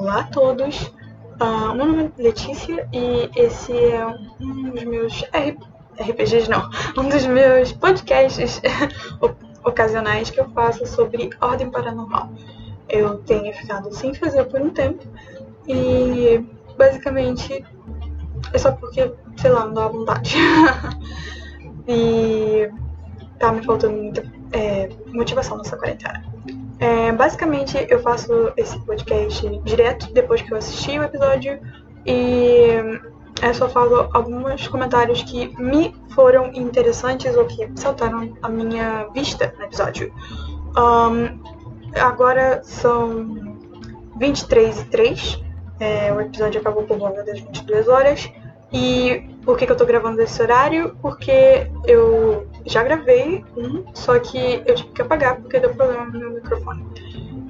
Olá a todos, uh, meu nome é Letícia e esse é um dos meus RPGs, não, um dos meus podcasts ocasionais que eu faço sobre ordem paranormal. Eu tenho ficado sem fazer por um tempo e basicamente é só porque, sei lá, não dá vontade. e tá me faltando muita é, motivação nessa quarentena. É, basicamente, eu faço esse podcast direto depois que eu assisti o episódio e eu só falo alguns comentários que me foram interessantes ou que saltaram a minha vista no episódio. Um, agora são 23 e 3. É, o episódio acabou por volta das 22 horas. E por que, que eu tô gravando esse horário? Porque eu já gravei um, só que eu tive que apagar porque deu problema no meu microfone.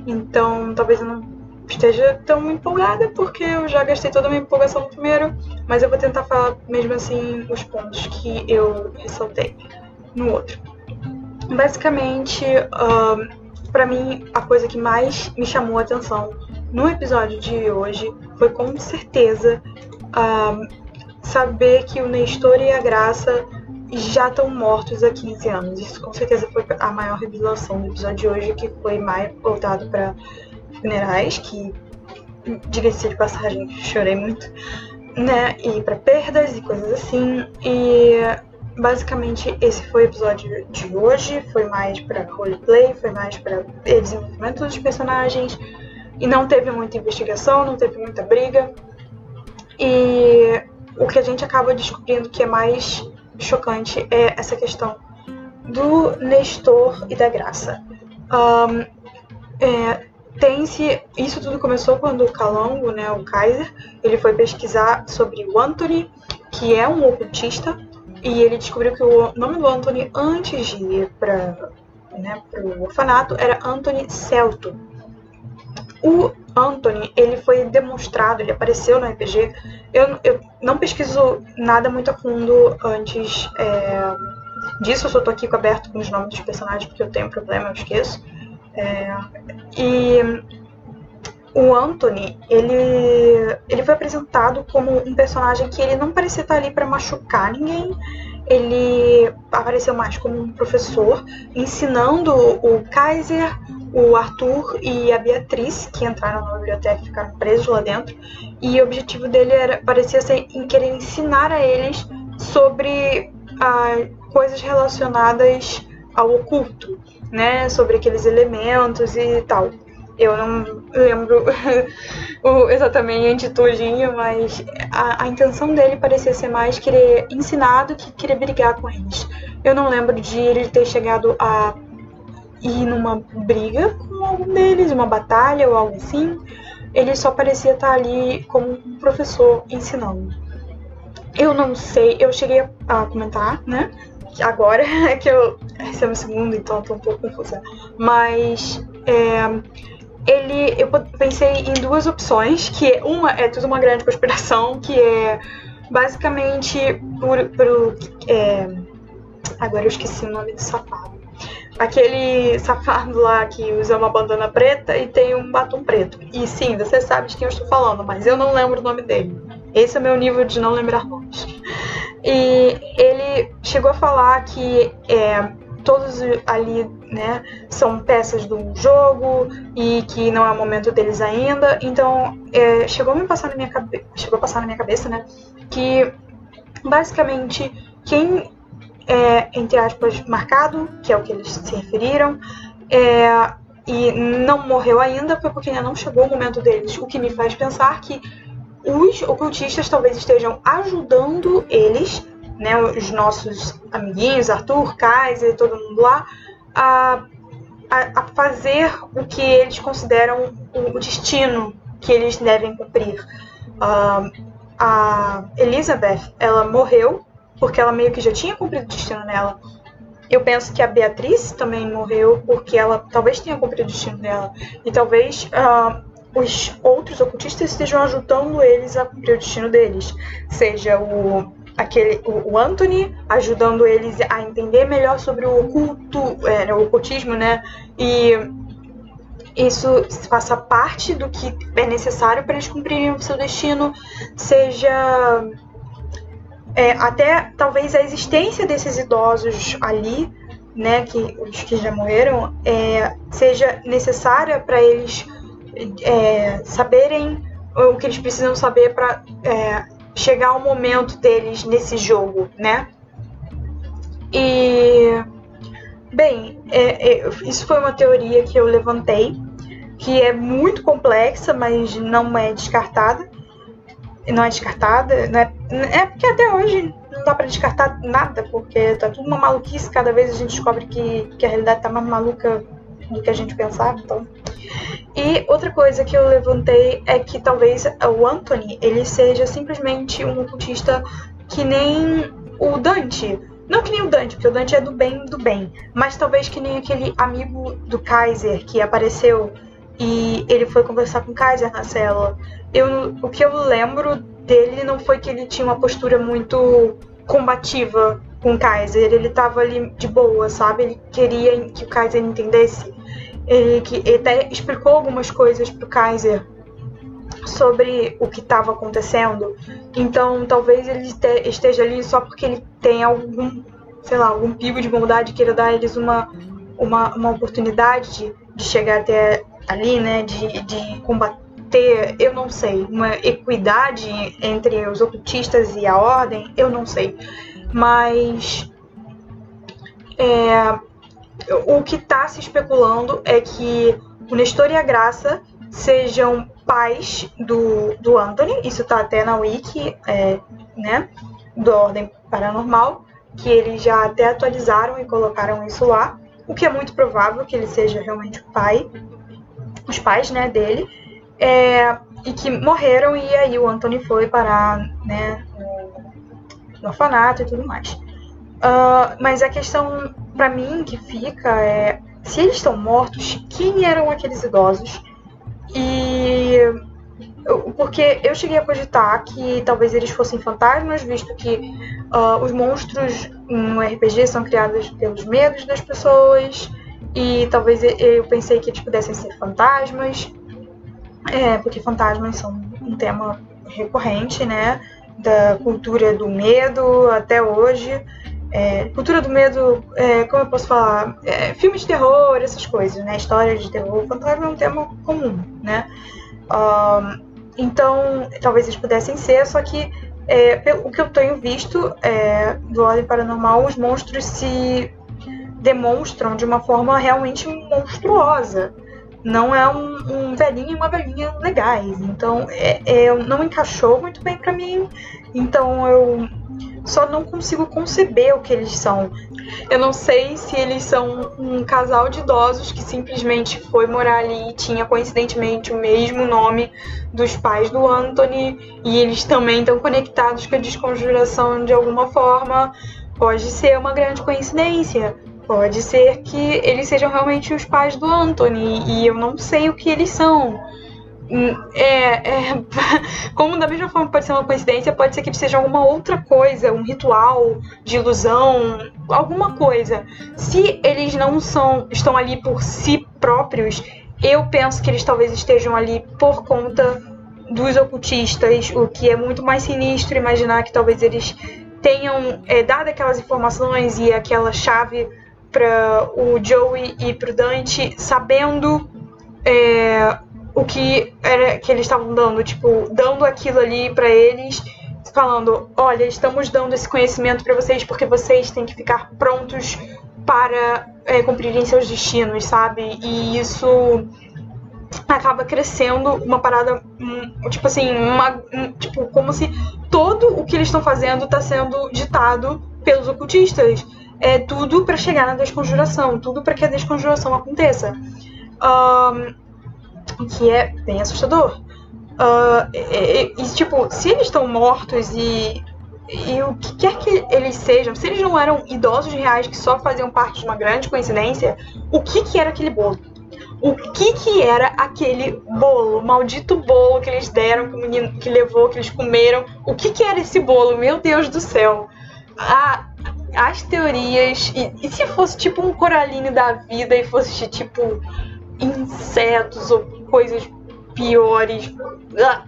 Então talvez eu não esteja tão empolgada porque eu já gastei toda a minha empolgação no primeiro, mas eu vou tentar falar mesmo assim os pontos que eu ressaltei no outro. Basicamente, uh, para mim, a coisa que mais me chamou a atenção no episódio de hoje foi com certeza uh, saber que o Nestor e a Graça já estão mortos há 15 anos. Isso com certeza foi a maior revelação do episódio de hoje, que foi mais voltado para funerais, que, diga-se de passagem, chorei muito, né? E para perdas e coisas assim. E basicamente esse foi o episódio de hoje. Foi mais para roleplay, foi mais para desenvolvimento dos personagens. E não teve muita investigação, não teve muita briga. E o que a gente acaba descobrindo que é mais chocante é essa questão do Nestor e da Graça. Um, é, tem-se isso tudo começou quando o Calongo, né, o Kaiser, ele foi pesquisar sobre o Anthony, que é um ocultista, e ele descobriu que o nome do Anthony antes de ir para né, o orfanato era Anthony Celto. O Anthony, ele foi demonstrado, ele apareceu no RPG. Eu, eu não pesquiso nada muito a fundo antes é, disso, eu só tô aqui com aberto com os nomes dos personagens porque eu tenho problema, eu esqueço. É, e o Anthony, ele, ele foi apresentado como um personagem que ele não parecia estar ali para machucar ninguém. Ele apareceu mais como um professor ensinando o Kaiser, o Arthur e a Beatriz, que entraram na biblioteca e ficaram presos lá dentro. E o objetivo dele era, parecia ser em querer ensinar a eles sobre ah, coisas relacionadas ao oculto, né? Sobre aqueles elementos e tal. Eu não lembro exatamente tudinho, mas a, a, intenção dele parecia ser mais querer ensinar do que querer brigar com eles. Eu não lembro de ele ter chegado a ir numa briga com algum deles, uma batalha ou algo assim. Ele só parecia estar ali como um professor ensinando. Eu não sei, eu cheguei a comentar, né? Agora que eu. Esse é o segundo, então eu tô um pouco confusa. Mas. É, ele. Eu pensei em duas opções, que uma é tudo uma grande conspiração, que é basicamente por. por é, agora eu esqueci o nome do safado aquele safado lá que usa uma bandana preta e tem um batom preto. E sim, você sabe de quem eu estou falando, mas eu não lembro o nome dele. Esse é o meu nível de não lembrar nomes. E ele chegou a falar que é, todos ali né, são peças do jogo e que não é o momento deles ainda. Então é, chegou a me passar na minha cabeça, chegou a passar na minha cabeça, né, que basicamente quem é, entre aspas, marcado, que é o que eles se referiram, é, e não morreu ainda, foi porque ainda não chegou o momento deles, o que me faz pensar que os ocultistas talvez estejam ajudando eles, né, os nossos amiguinhos, Arthur, Kaiser, todo mundo lá, a, a, a fazer o que eles consideram o, destino que eles devem cumprir. Uh, a Elizabeth, ela morreu porque ela meio que já tinha cumprido o destino nela. Eu penso que a Beatriz também morreu porque ela talvez tenha cumprido o destino dela. E talvez uh, os outros ocultistas estejam ajudando eles a cumprir o destino deles. Seja o, aquele, o, Anthony ajudando eles a entender melhor sobre o oculto, é, o ocultismo, né? E isso faça parte do que é necessário para eles cumprirem o seu destino, seja é, até talvez a existência desses idosos ali, né, que os que já morreram, é, seja necessária para eles é, saberem o que eles precisam saber para é, chegar ao momento deles nesse jogo, né? E bem, é, é, isso foi uma teoria que eu levantei, que é muito complexa, mas não é descartada. Não é descartada, né? É porque até hoje não dá para descartar nada, porque tá tudo uma maluquice. Cada vez a gente descobre que, que a realidade tá mais maluca do que a gente pensava. Então, e outra coisa que eu levantei é que talvez o Anthony ele seja simplesmente um ocultista que nem o Dante. Não que nem o Dante, porque o Dante é do bem do bem, mas talvez que nem aquele amigo do Kaiser que apareceu e ele foi conversar com o Kaiser na cela. Eu, o que eu lembro dele não foi que ele tinha uma postura muito combativa com o Kaiser, ele tava ali de boa, sabe? Ele queria que o Kaiser entendesse ele, que, ele até explicou algumas coisas pro Kaiser sobre o que estava acontecendo. Então, talvez ele te, esteja ali só porque ele tem algum, sei lá, algum pico de bondade queira dar a eles uma, uma, uma oportunidade de, de chegar até ali, né? De, de combater, eu não sei, uma equidade entre os ocultistas e a ordem, eu não sei. Mas é, o que está se especulando é que o Nestor e a Graça sejam pais do, do Anthony, isso está até na wiki, é, né, do Ordem Paranormal, que eles já até atualizaram e colocaram isso lá, o que é muito provável que ele seja realmente o pai, os pais, né, dele, é, e que morreram e aí o Anthony foi parar, né, no orfanato e tudo mais. Uh, mas a questão para mim que fica é se eles estão mortos, quem eram aqueles idosos? E porque eu cheguei a cogitar que talvez eles fossem fantasmas, visto que uh, os monstros no RPG são criados pelos medos das pessoas, e talvez eu pensei que eles pudessem ser fantasmas, é, porque fantasmas são um tema recorrente, né, da cultura do medo até hoje. É, cultura do medo, é, como eu posso falar? É, filme de terror, essas coisas, né? História de terror, fantasma é um tema comum, né? Um, então, talvez eles pudessem ser, só que é, pelo, que eu tenho visto é, do Ordem Paranormal, os monstros se demonstram de uma forma realmente monstruosa. Não é um, um velhinho e uma velhinha legais. Então, é, é não encaixou muito bem para mim. Então, eu só não consigo conceber o que eles são. Eu não sei se eles são um casal de idosos que simplesmente foi morar ali e tinha coincidentemente o mesmo nome dos pais do Anthony e eles também estão conectados com a desconjuração de alguma forma. Pode ser uma grande coincidência. Pode ser que eles sejam realmente os pais do Anthony e eu não sei o que eles são. É, é, como da mesma forma pode ser uma coincidência, pode ser que seja alguma outra coisa, um ritual de ilusão, alguma coisa. Se eles não são, estão ali por si próprios, eu penso que eles talvez estejam ali por conta dos ocultistas, o que é muito mais sinistro imaginar que talvez eles tenham é, dado aquelas informações e aquela chave para o Joey e para o Dante, sabendo é, o que era que eles estavam dando, tipo, dando aquilo ali para eles, falando, olha, estamos dando esse conhecimento para vocês porque vocês têm que ficar prontos para é, cumprirem seus destinos, sabe? E isso acaba crescendo uma parada, tipo assim, uma, tipo, como se todo o que eles estão fazendo está sendo ditado pelos ocultistas. É tudo para chegar na desconjuração, tudo para que a desconjuração aconteça. Um, que é bem assustador. Uh, e, e, tipo, se eles estão mortos e, e o que quer que eles sejam, se eles não eram idosos reais que só faziam parte de uma grande coincidência, o que que era aquele bolo? O que que era aquele bolo? O maldito bolo que eles deram, que o menino que levou, que eles comeram. O que que era esse bolo? Meu Deus do céu. A, as teorias. E, e se fosse tipo um coraline da vida e fosse tipo insetos ou coisas piores ah,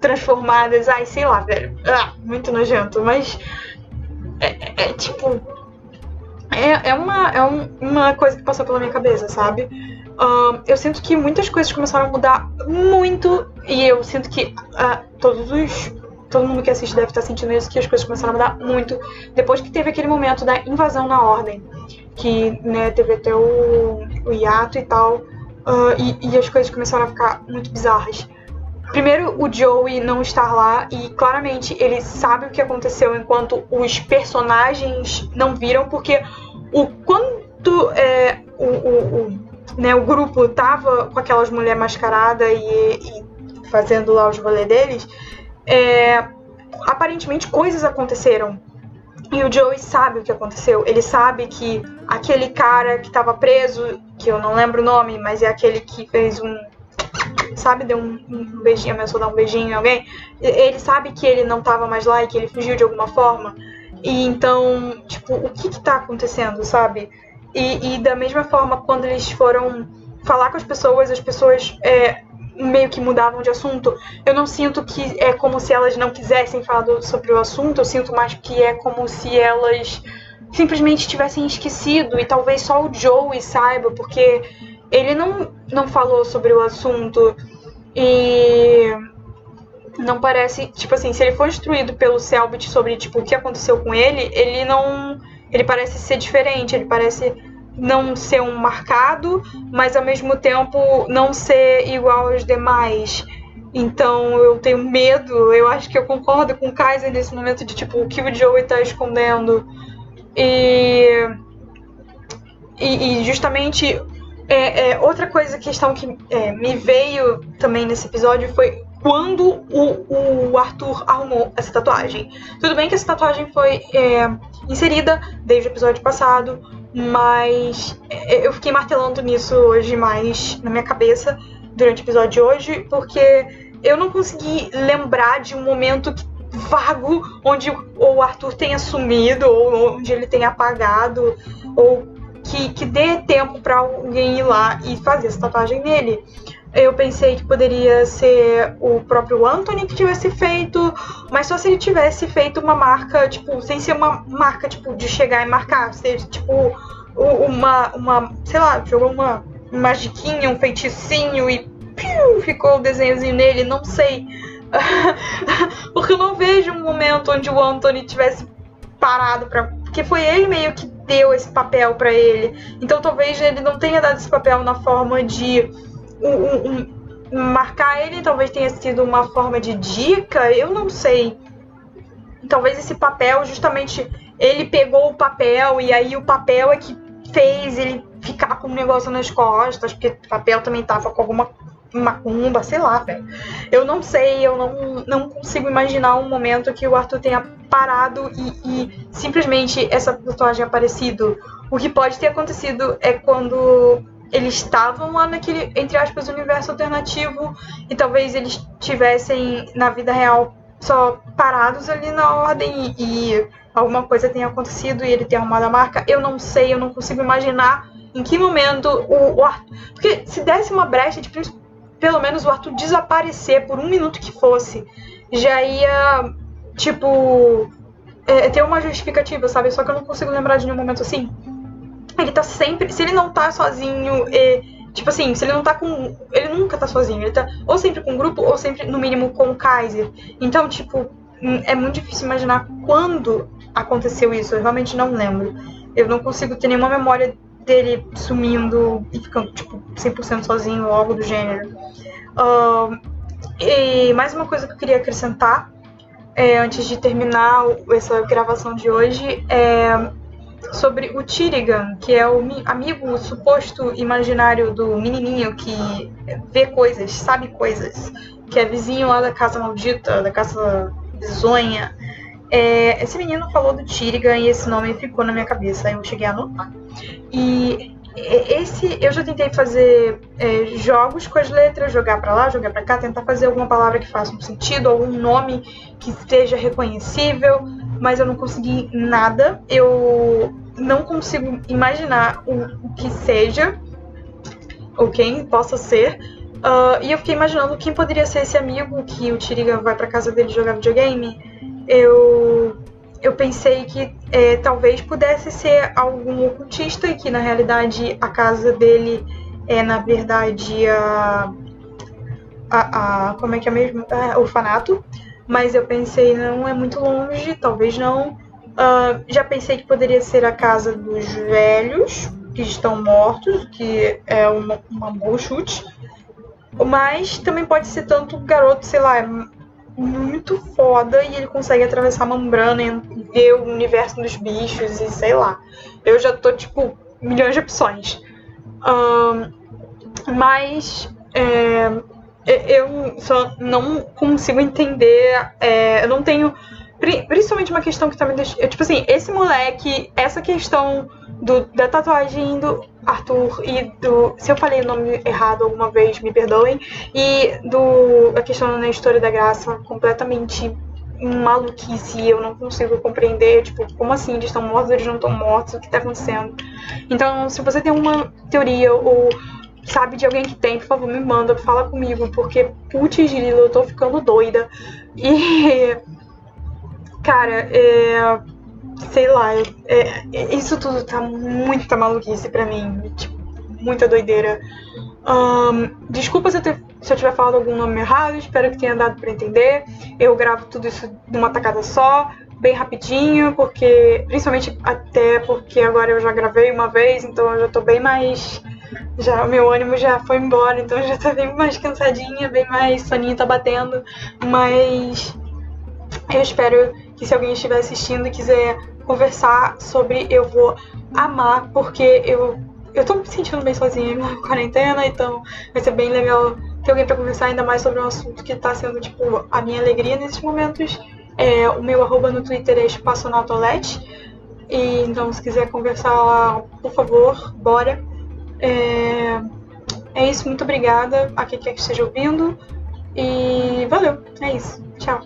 transformadas. Ai, sei lá, velho. Ah, muito nojento. Mas é, é, é tipo. É, é, uma, é um, uma coisa que passou pela minha cabeça, sabe? Uh, eu sinto que muitas coisas começaram a mudar muito e eu sinto que uh, todos os todo mundo que assiste deve estar sentindo isso, que as coisas começaram a mudar muito depois que teve aquele momento da invasão na ordem, que né, teve até o, o hiato e tal, uh, e, e, as coisas começaram a ficar muito bizarras. Primeiro, o Joey não estar lá e claramente ele sabe o que aconteceu enquanto os personagens não viram, porque o quanto é, o, o, o, né, o grupo tava com aquelas mulheres mascaradas e, e fazendo lá os rolês deles, é, aparentemente coisas aconteceram. E o Joey sabe o que aconteceu. Ele sabe que aquele cara que estava preso, que eu não lembro o nome, mas é aquele que fez um. Sabe, deu um, um beijinho, ameaçou dar um beijinho em alguém. Ele sabe que ele não estava mais lá e que ele fugiu de alguma forma. E então, tipo, o que que tá acontecendo, sabe? E, e da mesma forma, quando eles foram falar com as pessoas, as pessoas é, meio que mudavam de assunto. Eu não sinto que é como se elas não quisessem falar do, sobre o assunto, eu sinto mais que é como se elas simplesmente tivessem esquecido e talvez só o Joey saiba, porque ele não, não falou sobre o assunto e não parece, tipo assim, se ele for instruído pelo Selbit sobre tipo o que aconteceu com ele, ele não ele parece ser diferente, ele parece não ser um marcado, mas ao mesmo tempo não ser igual aos demais. Então eu tenho medo, eu acho que eu concordo com o Kaiser nesse momento de tipo o que o Joey tá escondendo. E, e, e justamente é, é, outra coisa, questão que é, me veio também nesse episódio foi quando o, o, Arthur arrumou essa tatuagem. Tudo bem que essa tatuagem foi é, inserida desde o episódio passado, mas é, eu fiquei martelando nisso hoje mais na minha cabeça durante o episódio de hoje, porque eu não consegui lembrar de um momento vago onde o Arthur tenha sumido, ou onde ele tenha apagado, ou que, que dê tempo para alguém ir lá e fazer essa tatuagem nele. Eu pensei que poderia ser o próprio Anthony que tivesse feito, mas só se ele tivesse feito uma marca, tipo, sem ser uma marca, tipo, de chegar e marcar, seja, tipo, uma, uma sei lá, jogou uma magiquinha, um feiticinho e piu, ficou o desenhozinho nele, não sei. Porque eu não vejo um momento onde o Anthony tivesse parado para porque foi ele meio que deu esse papel para ele. Então talvez ele não tenha dado esse papel na forma de um, um, marcar ele talvez tenha sido uma forma de dica, eu não sei. Talvez esse papel, justamente, ele pegou o papel e aí o papel é que fez ele ficar com um negócio nas costas, porque o papel também tava com alguma macumba, sei lá, velho. Eu não sei, eu não, não consigo imaginar um momento que o Arthur tenha parado e, e simplesmente essa tatuagem aparecido. O que pode ter acontecido é quando eles estavam lá naquele, entre aspas, universo alternativo e talvez eles tivessem na vida real só parados ali na ordem e, e alguma coisa tenha acontecido e ele tenha arrumado a marca. Eu não sei, eu não consigo imaginar em que momento o, o Arthur. Porque se desse uma brecha de pelo menos o Arthur desaparecer por um minuto que fosse, já ia, tipo, é, ter uma justificativa, sabe? Só que eu não consigo lembrar de nenhum momento assim ele tá sempre. Se ele não tá sozinho, e, tipo assim, se ele não tá com. Ele nunca tá sozinho. Ele tá ou sempre com o grupo, ou sempre, no mínimo, com o Kaiser. Então, tipo, hum, é muito difícil imaginar quando aconteceu isso. Eu realmente não lembro. Eu não consigo ter nenhuma memória dele sumindo e ficando, tipo, 100% sozinho ou algo do gênero. Uh, e mais uma coisa que eu queria acrescentar é, antes de terminar essa gravação de hoje é sobre o Tirigan, que é o amigo suposto imaginário do menininho que vê coisas, sabe coisas, que é vizinho lá da casa maldita, da casa bizonha. É, esse menino falou do Tirigan e esse nome ficou na minha cabeça, eu cheguei a anotar. E esse eu já tentei fazer é, jogos com as letras, jogar para lá, jogar para cá, tentar fazer alguma palavra que faça um sentido, algum nome que esteja reconhecível mas eu não consegui nada. Eu não consigo imaginar o, o que seja. ou quem possa ser. Uh, e eu fiquei imaginando quem poderia ser esse amigo que o Tiriga vai pra casa dele jogar videogame. Eu, eu pensei que é, talvez pudesse ser algum ocultista e que na realidade a casa dele é na verdade a. a, a como é que é mesmo? É, orfanato. Mas eu pensei, não é muito longe, talvez não. Uh, já pensei que poderia ser a casa dos velhos que estão mortos, que é uma, uma boa chute. Mas também pode ser tanto garoto, sei lá, muito foda e ele consegue atravessar a membrana e ver o universo dos bichos e sei lá. Eu já tô, tipo, milhões de opções. Um, mas é, eu só não consigo entender. É, eu não tenho. Principalmente uma questão que tá me deixando. Tipo assim, esse moleque, essa questão do, da tatuagem do Arthur e do. Se eu falei o nome errado alguma vez, me perdoem. E do. A questão na história da graça, completamente maluquice. Eu não consigo compreender, tipo, como assim eles estão mortos, eles não estão mortos, o que está acontecendo. Então, se você tem uma teoria ou sabe de alguém que tem, por favor, me manda, fala comigo, porque putz, grilo, eu tô ficando doida. E. Cara, é sei lá, é, isso tudo tá muita maluquice pra mim, tipo, muita doideira. Um, desculpa se eu, ter, se eu tiver falado algum nome errado, espero que tenha dado para entender. Eu gravo tudo isso numa tacada só, bem rapidinho, porque principalmente até porque agora eu já gravei uma vez, então eu já tô bem mais já meu ânimo já foi embora, então eu já tô bem mais cansadinha, bem mais soninho tá batendo, mas eu espero que se alguém estiver assistindo e quiser conversar sobre, eu vou amar, porque eu, eu tô me sentindo bem sozinha na quarentena, então vai ser bem legal ter alguém para conversar ainda mais sobre um assunto que tá sendo, tipo, a minha alegria nesses momentos. É, o meu arroba no Twitter é espaçonautolet. E então, se quiser conversar lá, por favor, bora. É, é isso, muito obrigada a quem quer que esteja ouvindo. E valeu, é isso. Tchau.